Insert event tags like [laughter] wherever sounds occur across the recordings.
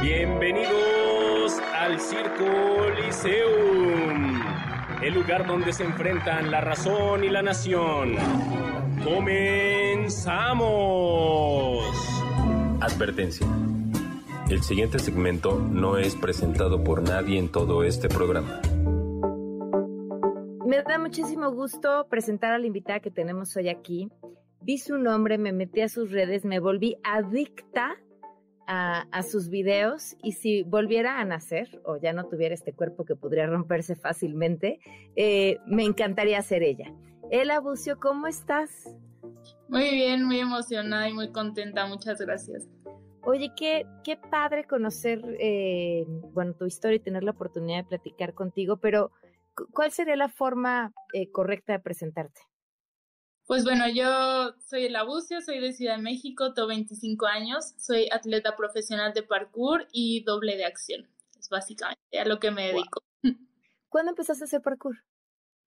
Bienvenidos al Circo Liceum, el lugar donde se enfrentan la razón y la nación. ¡Comenzamos! Advertencia. El siguiente segmento no es presentado por nadie en todo este programa. Me da muchísimo gusto presentar a la invitada que tenemos hoy aquí. Vi su nombre, me metí a sus redes, me volví adicta a, sus videos y si volviera a nacer o ya no tuviera este cuerpo que podría romperse fácilmente, eh, me encantaría ser ella. Ela Bucio, ¿cómo estás? Muy bien, muy emocionada y muy contenta, muchas gracias. Oye, qué, qué padre conocer, eh, bueno, tu historia y tener la oportunidad de platicar contigo, pero ¿cuál sería la forma eh, correcta de presentarte? Pues bueno, yo soy el Abucio, soy de Ciudad de México, tengo 25 años, soy atleta profesional de parkour y doble de acción. Es básicamente a lo que me dedico. ¿Cuándo empezaste a hacer parkour?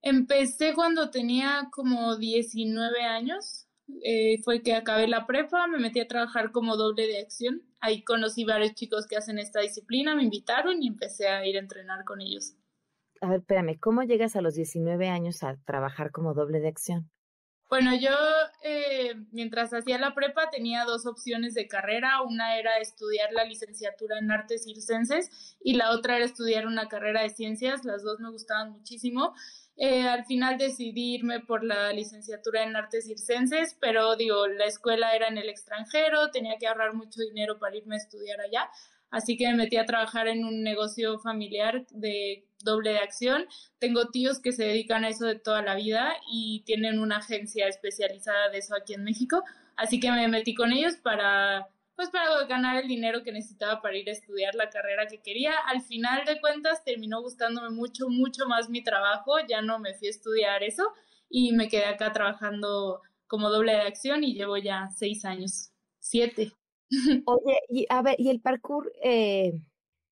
Empecé cuando tenía como 19 años. Eh, fue que acabé la prepa, me metí a trabajar como doble de acción. Ahí conocí varios chicos que hacen esta disciplina, me invitaron y empecé a ir a entrenar con ellos. A ver, espérame, ¿cómo llegas a los 19 años a trabajar como doble de acción? Bueno, yo eh, mientras hacía la prepa tenía dos opciones de carrera. Una era estudiar la licenciatura en artes circenses y la otra era estudiar una carrera de ciencias. Las dos me gustaban muchísimo. Eh, al final decidí irme por la licenciatura en artes circenses, pero digo, la escuela era en el extranjero, tenía que ahorrar mucho dinero para irme a estudiar allá, así que me metí a trabajar en un negocio familiar de doble de acción. Tengo tíos que se dedican a eso de toda la vida y tienen una agencia especializada de eso aquí en México, así que me metí con ellos para pues para ganar el dinero que necesitaba para ir a estudiar la carrera que quería. Al final de cuentas terminó gustándome mucho, mucho más mi trabajo, ya no me fui a estudiar eso y me quedé acá trabajando como doble de acción y llevo ya seis años, siete. [laughs] Oye, y a ver, y el parkour eh,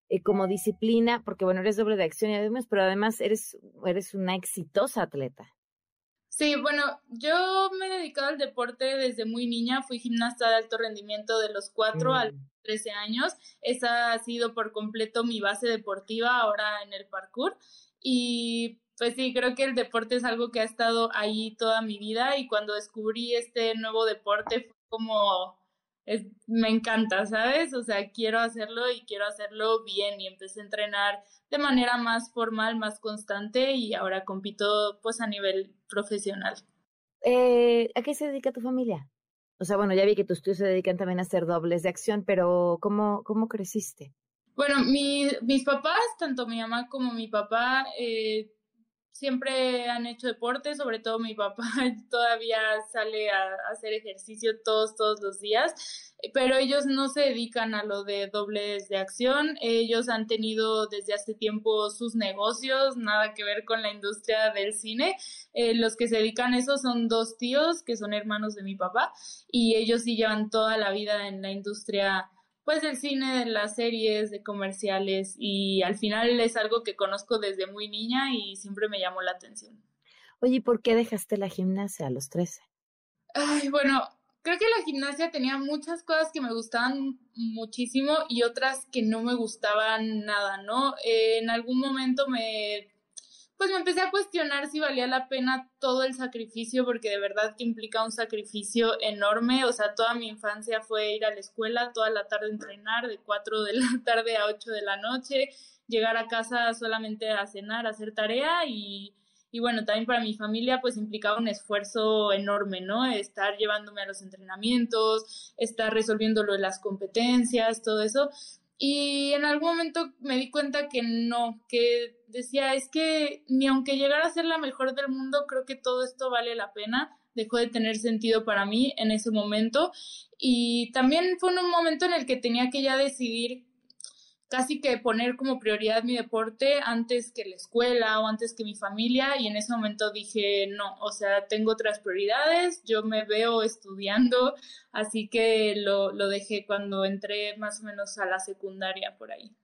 eh, como disciplina, porque bueno, eres doble de acción y además, pero además eres, eres una exitosa atleta. Sí, bueno, yo me he dedicado al deporte desde muy niña, fui gimnasta de alto rendimiento de los 4 a los 13 años, esa ha sido por completo mi base deportiva ahora en el parkour y pues sí, creo que el deporte es algo que ha estado ahí toda mi vida y cuando descubrí este nuevo deporte fue como me encanta, ¿sabes? O sea, quiero hacerlo y quiero hacerlo bien y empecé a entrenar de manera más formal, más constante y ahora compito pues a nivel profesional. Eh, ¿A qué se dedica tu familia? O sea, bueno, ya vi que tus tíos se dedican también a hacer dobles de acción, pero ¿cómo, cómo creciste? Bueno, mis papás, tanto mi mamá como mi papá, eh, siempre han hecho deporte, sobre todo mi papá [laughs] todavía sale a, hacer ejercicio todos, todos los días, pero ellos no se dedican a lo de dobles de acción, ellos han tenido desde hace tiempo sus negocios, nada que ver con la industria del cine, eh, los que se dedican a eso son dos tíos que son hermanos de mi papá y ellos sí llevan toda la vida en la industria pues del cine, de las series, de comerciales y al final es algo que conozco desde muy niña y siempre me llamó la atención. Oye, ¿por qué dejaste la gimnasia a los 13? Ay, bueno, creo que la gimnasia tenía muchas cosas que me gustaban muchísimo y otras que no me gustaban nada, ¿no? Eh, en algún momento me pues me empecé a cuestionar si valía la pena todo el sacrificio, porque de verdad que implica un sacrificio enorme. O sea, toda mi infancia fue ir a la escuela, toda la tarde entrenar, de 4 de la [laughs] tarde a 8 de la noche, llegar a casa solamente a cenar, a hacer tarea y, y bueno, también para mi familia pues implicaba un esfuerzo enorme, ¿no? Estar llevándome a los entrenamientos, estar resolviendo lo de las competencias, todo eso. Y en algún momento me di cuenta que no, que decía, es que ni aunque llegara a ser la mejor del mundo, creo que todo esto vale la pena. dejó de tener sentido para mí en ese momento. Y también fue un momento en el que tenía que ya decidir casi que poner como prioridad mi deporte antes que la escuela o antes que mi familia y en ese momento dije no, o sea, tengo otras prioridades, yo me veo estudiando, así que lo, lo dejé cuando entré más o menos a la secundaria por ahí.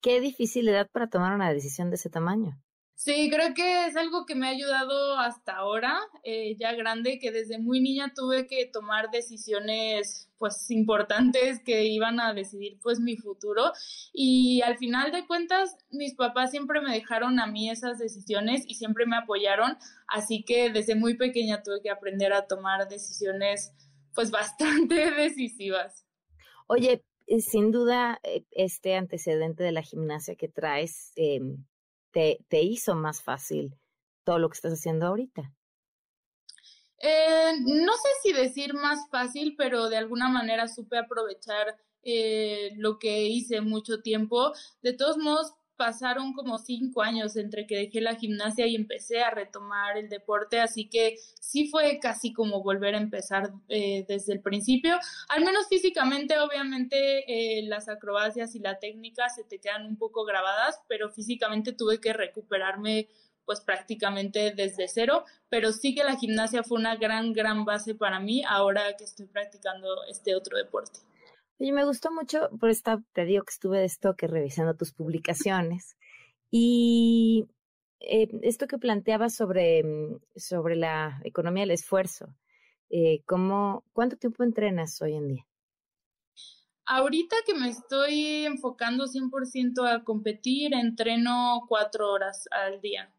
Qué difícil edad para tomar una decisión de ese tamaño. Sí, creo que es algo que me ha ayudado hasta ahora, eh, ya grande, que desde muy niña tuve que tomar decisiones pues importantes que iban a decidir pues mi futuro y al final de cuentas mis papás siempre me dejaron a mí esas decisiones y siempre me apoyaron, así que desde muy pequeña tuve que aprender a tomar decisiones pues [laughs] bastante decisivas. Oye, eh, sin duda eh, este antecedente de la gimnasia que traes em, te, te hizo más fácil todo lo que estás haciendo ahorita? Eh, no sé si decir más fácil, pero de alguna manera supe aprovechar eh, lo que hice mucho tiempo. De todos modos, pasaron como cinco años entre que dejé la gimnasia y empecé a retomar el deporte, así que sí fue casi como volver a empezar eh, desde el principio, al menos físicamente, obviamente eh, las acrobacias y la técnica se te quedan un poco grabadas, pero físicamente tuve que recuperarme pues prácticamente desde cero, pero sí que la gimnasia fue una gran, gran base para mí ahora que estoy practicando este otro deporte. Me gustó mucho, por esta, te digo que estuve de estoque revisando tus publicaciones y eh, esto que planteabas sobre, mm, sobre la economía del esfuerzo, eh, ¿cómo, ¿cuánto tiempo entrenas hoy en día? Ahorita que me estoy enfocando 100% a competir, entreno cuatro horas al día,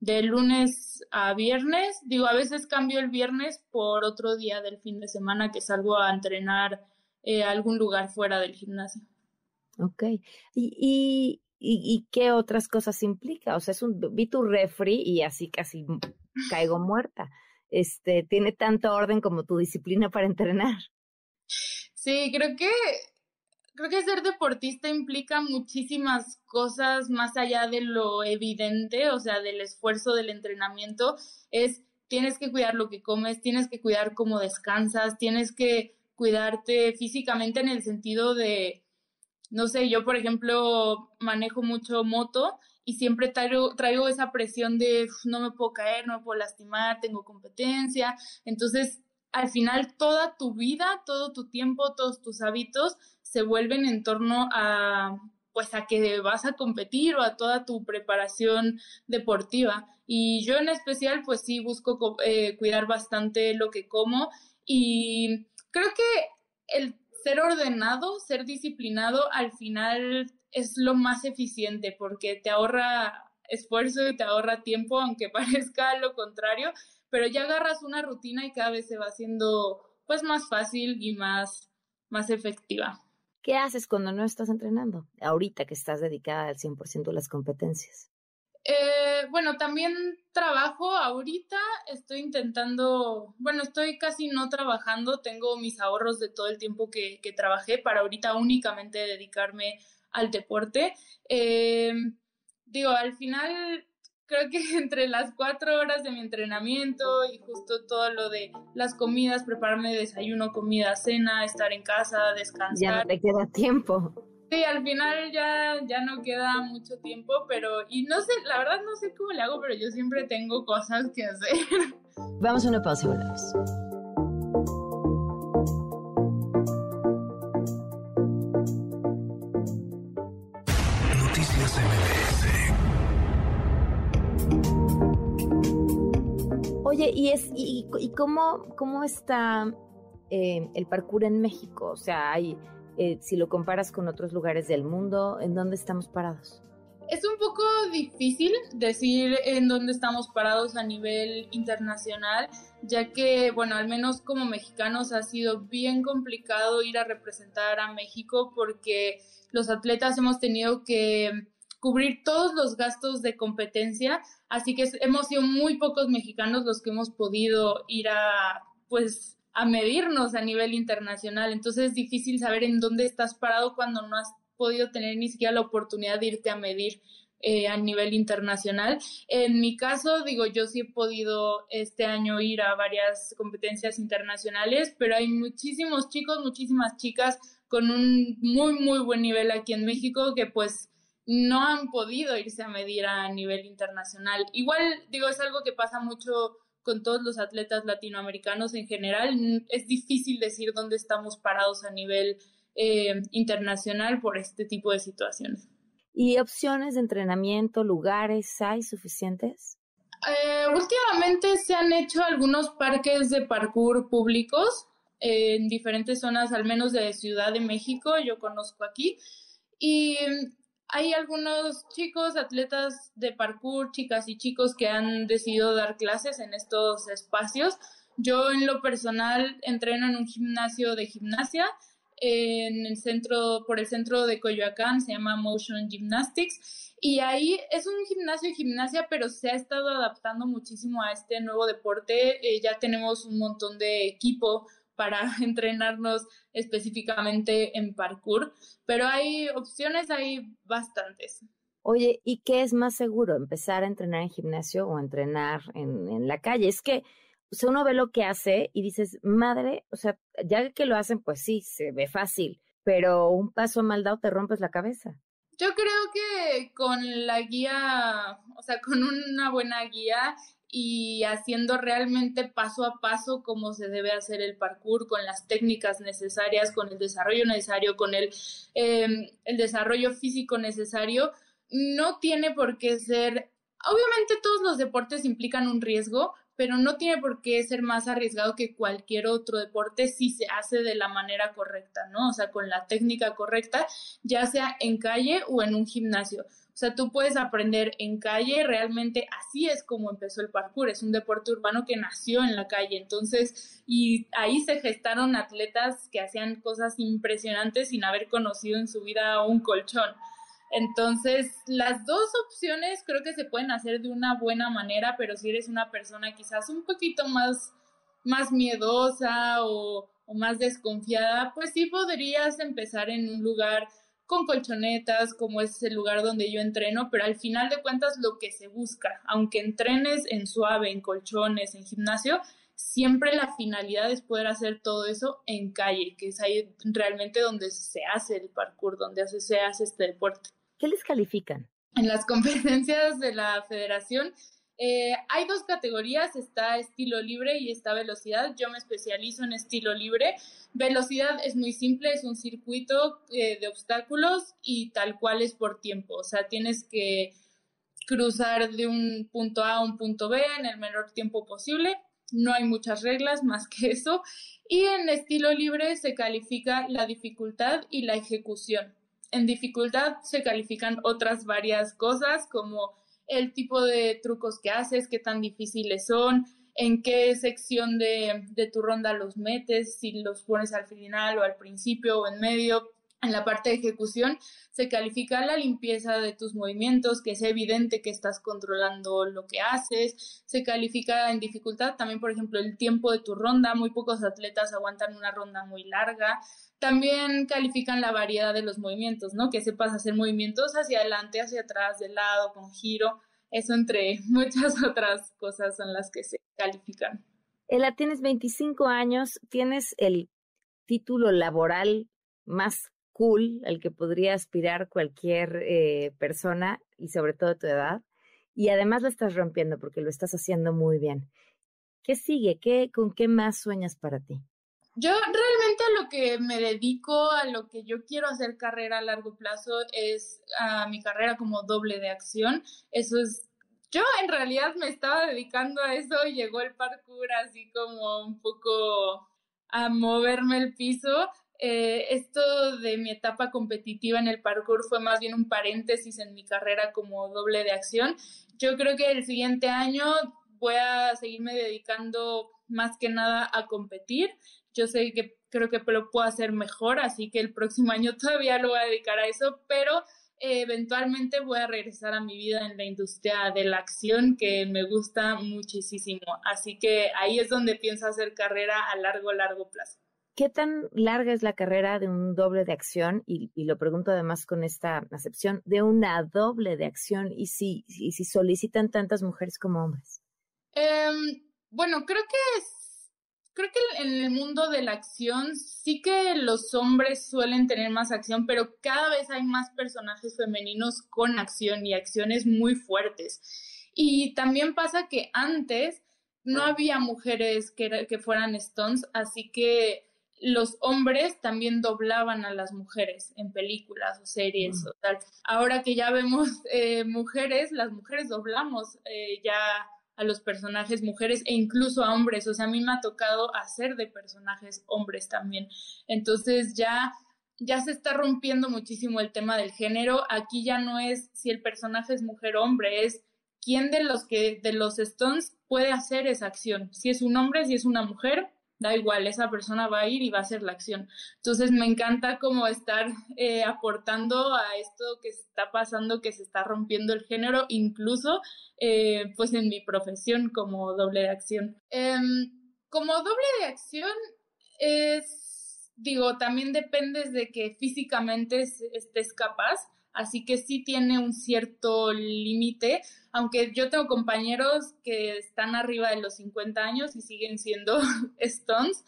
de lunes a viernes. Digo, a veces cambio el viernes por otro día del fin de semana que salgo a entrenar eh, algún lugar fuera del gimnasio. Ok. ¿Y, y, y, qué otras cosas implica? O sea, es un, vi tu refri y así casi caigo muerta. Este, ¿Tiene tanto orden como tu disciplina para entrenar? Sí, creo que creo que ser deportista implica muchísimas cosas más allá de lo evidente, o sea, del esfuerzo del entrenamiento, es tienes que cuidar lo que comes, tienes que cuidar cómo descansas, tienes que cuidarte físicamente en el sentido de, no sé, yo por ejemplo manejo mucho moto y siempre traigo, esa presión de no me puedo caer, no me puedo lastimar, tengo competencia. Entonces, al final toda tu vida, todo tu tiempo, todos tus hábitos se vuelven en torno a pues a que vas a competir o a toda tu preparación deportiva. Y yo en especial, pues sí, busco eh, cuidar bastante lo que como y creo que el ser ordenado, ser disciplinado, al final es lo más eficiente porque te ahorra esfuerzo y te ahorra tiempo, [laughs] aunque parezca lo contrario, pero ya agarras una rutina y cada vez se va haciendo pues más fácil y más, más efectiva. ¿Qué haces cuando no estás entrenando? Ahorita que estás dedicada al 100% a las competencias. Eh, bueno, también trabajo ahorita, estoy intentando, bueno, estoy casi no trabajando, tengo mis ahorros de todo el tiempo que, trabajé para ahorita únicamente dedicarme al deporte. Eh, digo, al final creo que [laughs] entre las cuatro horas de mi entrenamiento y justo todo lo de las comidas, prepararme desayuno, comida, cena, estar en casa, descansar. Ya no te queda tiempo. Sí, al final ya, ya no queda mucho tiempo, pero, y no sé, la verdad no sé cómo le hago, pero yo siempre tengo cosas que hacer. [laughs] Vamos a una pausa y volvemos. Noticias MBS. Oye, ¿y, es, y, y cómo, cómo está eh, el parkour en México? O sea, hay eh, si lo comparas con otros lugares del mundo, ¿en dónde estamos parados? Es un poco difícil decir en dónde estamos parados a nivel internacional, ya que, bueno, al menos como mexicanos ha sido bien complicado ir a representar a México porque los atletas hemos tenido que cubrir todos los gastos de competencia, así que hemos sido muy pocos mexicanos los que hemos podido ir a, pues, a medirnos a nivel internacional. Entonces es difícil saber en dónde estás parado cuando no has podido tener ni siquiera la oportunidad de irte a medir. eh, a nivel internacional. En mi caso, digo, yo sí he podido este año ir a varias competencias internacionales, pero hay muchísimos chicos, muchísimas chicas con un muy, muy buen nivel aquí en México que pues no han podido irse a medir a nivel internacional. Igual, digo, es algo que pasa mucho con todos los atletas latinoamericanos en general. Es difícil decir dónde estamos parados a nivel eh, internacional por este tipo de situaciones. ¿Y opciones de entrenamiento, lugares, hay suficientes? Eh, últimamente se han hecho algunos parques de parkour públicos en diferentes zonas, al menos de Ciudad de México, yo conozco aquí. Y hay algunos chicos, atletas de parkour, chicas y chicos que han decidido dar clases en estos espacios. Yo en lo personal entreno en un gimnasio de gimnasia en el centro, por el centro de Coyoacán, se llama Motion Gymnastics, y ahí es un gimnasio de gimnasia, pero se ha estado adaptando muchísimo a este nuevo deporte. Eh, ya tenemos un montón de equipo para [laughs] entrenarnos específicamente en parkour, pero hay opciones, hay bastantes. Oye, ¿y qué es más seguro, empezar a entrenar en gimnasio o entrenar en, en la calle? Es que o sea, uno ve lo que hace y dices, madre, o sea, ya que lo hacen, pues sí, se ve fácil, pero un paso mal dado te rompes la cabeza. Yo creo que con la guía, o sea, con una buena guía y haciendo realmente paso a paso cómo se debe hacer el parkour, con las técnicas necesarias, con el desarrollo necesario, con el, em, el desarrollo físico necesario, no tiene por qué ser, obviamente todos los deportes implican un riesgo, pero no tiene por qué ser más arriesgado que cualquier otro deporte si se hace de la manera correcta, ¿no? O sea, con la técnica correcta, ya sea en calle o en un gimnasio. O sea, tú puedes aprender en calle, realmente así es como empezó el parkour, es un deporte urbano que nació en la calle, entonces, y ahí se gestaron atletas que hacían cosas impresionantes sin haber conocido en su vida un colchón. Entonces, las dos opciones creo que se pueden hacer de una buena manera, pero si eres una persona quizás un poquito más, más miedosa o, o más desconfiada, pues sí podrías empezar en un lugar con colchonetas, como es el lugar donde yo entreno, pero al final de cuentas lo que se busca, aunque entrenes en suave, en colchones, en gimnasio, siempre la finalidad es poder hacer todo eso en calle, que es ahí realmente donde se hace el parkour, donde se hace este deporte. ¿Qué les califican? En las [laughs] competencias de la federación eh, hay dos categorías, está estilo libre y está velocidad. Yo me especializo en estilo libre. Velocidad es muy simple, es un circuito eh, de obstáculos y tal cual es por tiempo. O sea, tienes que cruzar de un punto A a un punto B en el menor tiempo posible. No hay muchas reglas más que eso. Y en estilo libre se califica la dificultad y la ejecución. En dificultad se califican otras varias cosas como el tipo de trucos que haces, qué tan difíciles son, en qué sección de, tu ronda los metes, si los pones al final o al principio o en medio. En la parte de ejecución se califica la limpieza de tus movimientos, que es evidente que estás controlando lo que haces. Se califica en dificultad también, por ejemplo, el tiempo de tu ronda. Muy pocos atletas aguantan una ronda muy larga. También califican la variedad de los movimientos, ¿no? Que sepas hacer movimientos hacia adelante, hacia atrás, de lado, con giro. Eso entre [laughs] muchas otras cosas son las que se califican. Ela, tienes 25 años, tienes el título laboral más cool al que podría aspirar cualquier eh, persona y sobre todo tu edad. Y además lo estás rompiendo porque lo estás haciendo muy bien. ¿Qué sigue? ¿Qué, ¿Con qué más sueñas para ti? Yo realmente a lo que me dedico, a lo que yo quiero hacer carrera a largo plazo es a mi carrera como doble de acción. Eso es, yo en realidad me estaba dedicando a eso y llegó el parkour así como un poco a moverme el piso. Eh, esto de mi etapa competitiva en el parkour fue más bien un paréntesis en mi carrera como doble de acción. Yo creo que el siguiente año voy a seguirme dedicando más que nada a competir yo sé que creo que lo puedo hacer mejor, así que el próximo [laughs] año todavía lo voy a dedicar a eso, pero eh, eventualmente voy a regresar a mi vida en la industria de la acción que me gusta muchísimo. Así que ahí es donde pienso hacer carrera a largo, largo plazo. ¿Qué tan larga es la carrera de un doble de acción? Y, lo pregunto además con esta acepción, de una doble de acción y si, si solicitan tantas mujeres como hombres. Em, bueno, creo que creo que en el mundo de la acción sí que los hombres suelen tener más acción, pero cada vez hay más personajes femeninos con acción y acciones muy fuertes. Y también pasa que antes no había mujeres que, que fueran stones, así que los hombres también doblaban a las mujeres en películas o series o tal. Ahora que ya vemos eh, mujeres, las mujeres doblamos eh, ya a los personajes mujeres e incluso a hombres. O sea, a mí me ha tocado hacer de personajes hombres también. Entonces ya ya se está rompiendo muchísimo el tema del género. Aquí ya no es si el personaje es mujer o hombre, es quién de los que de los Stones puede hacer esa acción. Si es un hombre, si es una mujer, da igual, esa persona va a ir y va a hacer la acción. Entonces me encanta como estar eh, aportando a esto que está pasando, que se está rompiendo el género, incluso eh, pues en mi profesión como doble de acción. Em, como doble de acción es, digo, también dependes de que físicamente estés capaz así que sí tiene un cierto límite, aunque yo tengo compañeros que están arriba de los 50 años y siguen siendo [laughs] Stones,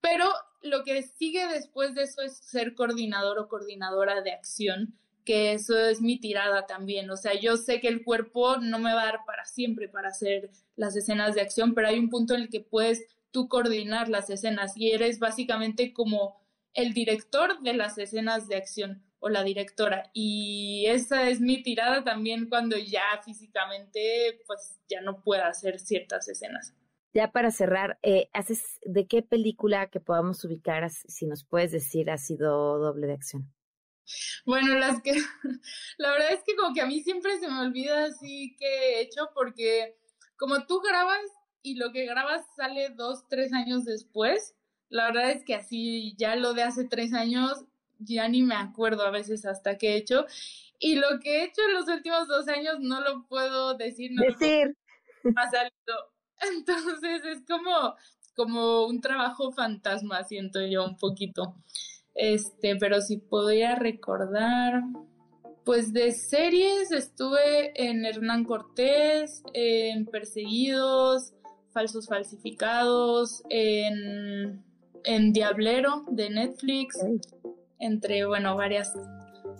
pero lo que sigue después de eso es ser coordinador o coordinadora de acción, que eso es mi tirada también, o sea, yo sé que el cuerpo no me va a dar para siempre para hacer las escenas de acción, pero hay un punto en el que puedes tú coordinar las escenas y eres básicamente como el director de las escenas de acción o la directora. Y esa es mi tirada también cuando ya físicamente pues ya no pueda hacer ciertas escenas. Ya para cerrar, eh, ¿haces de qué película que podamos ubicar, si nos puedes decir, ha sido doble de acción? Bueno, las que, [laughs] la verdad es que como que a mí siempre se me olvida así que he hecho porque como tú grabas y lo que grabas sale dos, tres años después, la verdad es que así ya lo de hace tres años ya ni me acuerdo a veces hasta qué he hecho. Y lo que he hecho en los últimos dos años no lo puedo decir. No decir. [laughs] Entonces es como, como un trabajo fantasma, siento yo un poquito. Este, pero si podría recordar, pues de series estuve en Hernán Cortés, en Perseguidos, Falsos Falsificados, en, en Diablero de Netflix entre, bueno, varias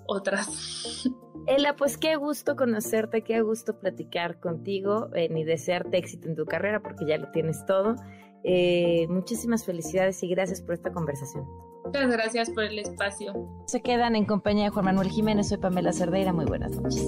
otras. Ela, pues qué gusto conocerte, qué gusto platicar contigo eh, y desearte éxito en tu carrera porque ya lo tienes todo. Eh, muchísimas felicidades y gracias por esta conversación. Muchas gracias por el espacio. Se quedan en compañía de Juan Manuel Jiménez, soy Pamela Cerdeira, muy buenas noches.